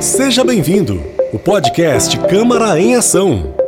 Seja bem-vindo. O podcast Câmara em Ação.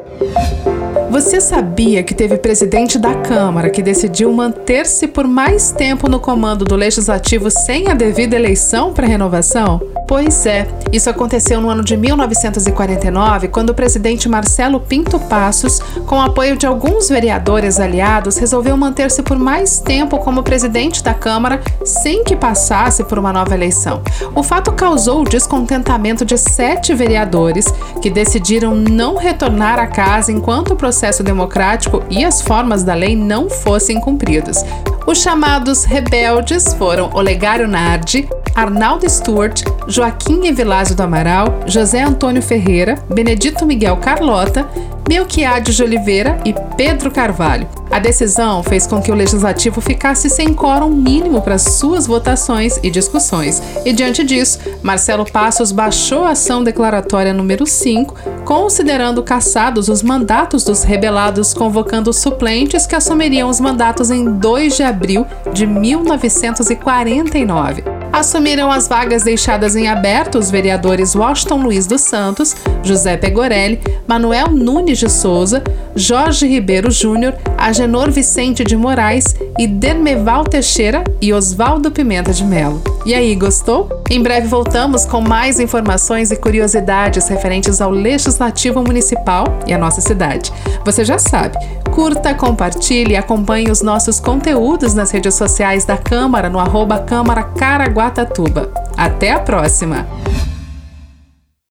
Você sabia que teve presidente da Câmara que decidiu manter-se por mais tempo no comando do Legislativo sem a devida eleição para renovação? Pois é, isso aconteceu no ano de 1949, quando o presidente Marcelo Pinto Passos, com apoio de alguns vereadores aliados, resolveu manter-se por mais tempo como presidente da Câmara sem que passasse por uma nova eleição. O fato causou o descontentamento de sete vereadores que decidiram não retornar à casa enquanto o processo democrático e as formas da lei não fossem cumpridos. Os chamados rebeldes foram Olegário Nardi, Arnaldo Stuart, Joaquim Evilásio do Amaral, José Antônio Ferreira, Benedito Miguel Carlota, Melquiades de Oliveira e Pedro Carvalho. A decisão fez com que o legislativo ficasse sem quórum mínimo para suas votações e discussões. E diante disso, Marcelo Passos baixou a ação declaratória número 5, considerando cassados os mandatos dos rebelados, convocando suplentes que assumiriam os mandatos em 2 de abril de 1949 assumiram as vagas deixadas em aberto os vereadores Washington Luiz dos Santos, José Pegorelli, Manuel Nunes de Souza, Jorge Ribeiro Júnior, Agenor Vicente de Moraes e Dermeval Teixeira e Oswaldo Pimenta de Melo. E aí, gostou? Em breve voltamos com mais informações e curiosidades referentes ao Legislativo Municipal e à nossa cidade. Você já sabe, curta, compartilhe e acompanhe os nossos conteúdos nas redes sociais da Câmara no arroba Câmara Caraguatatuba. Até a próxima!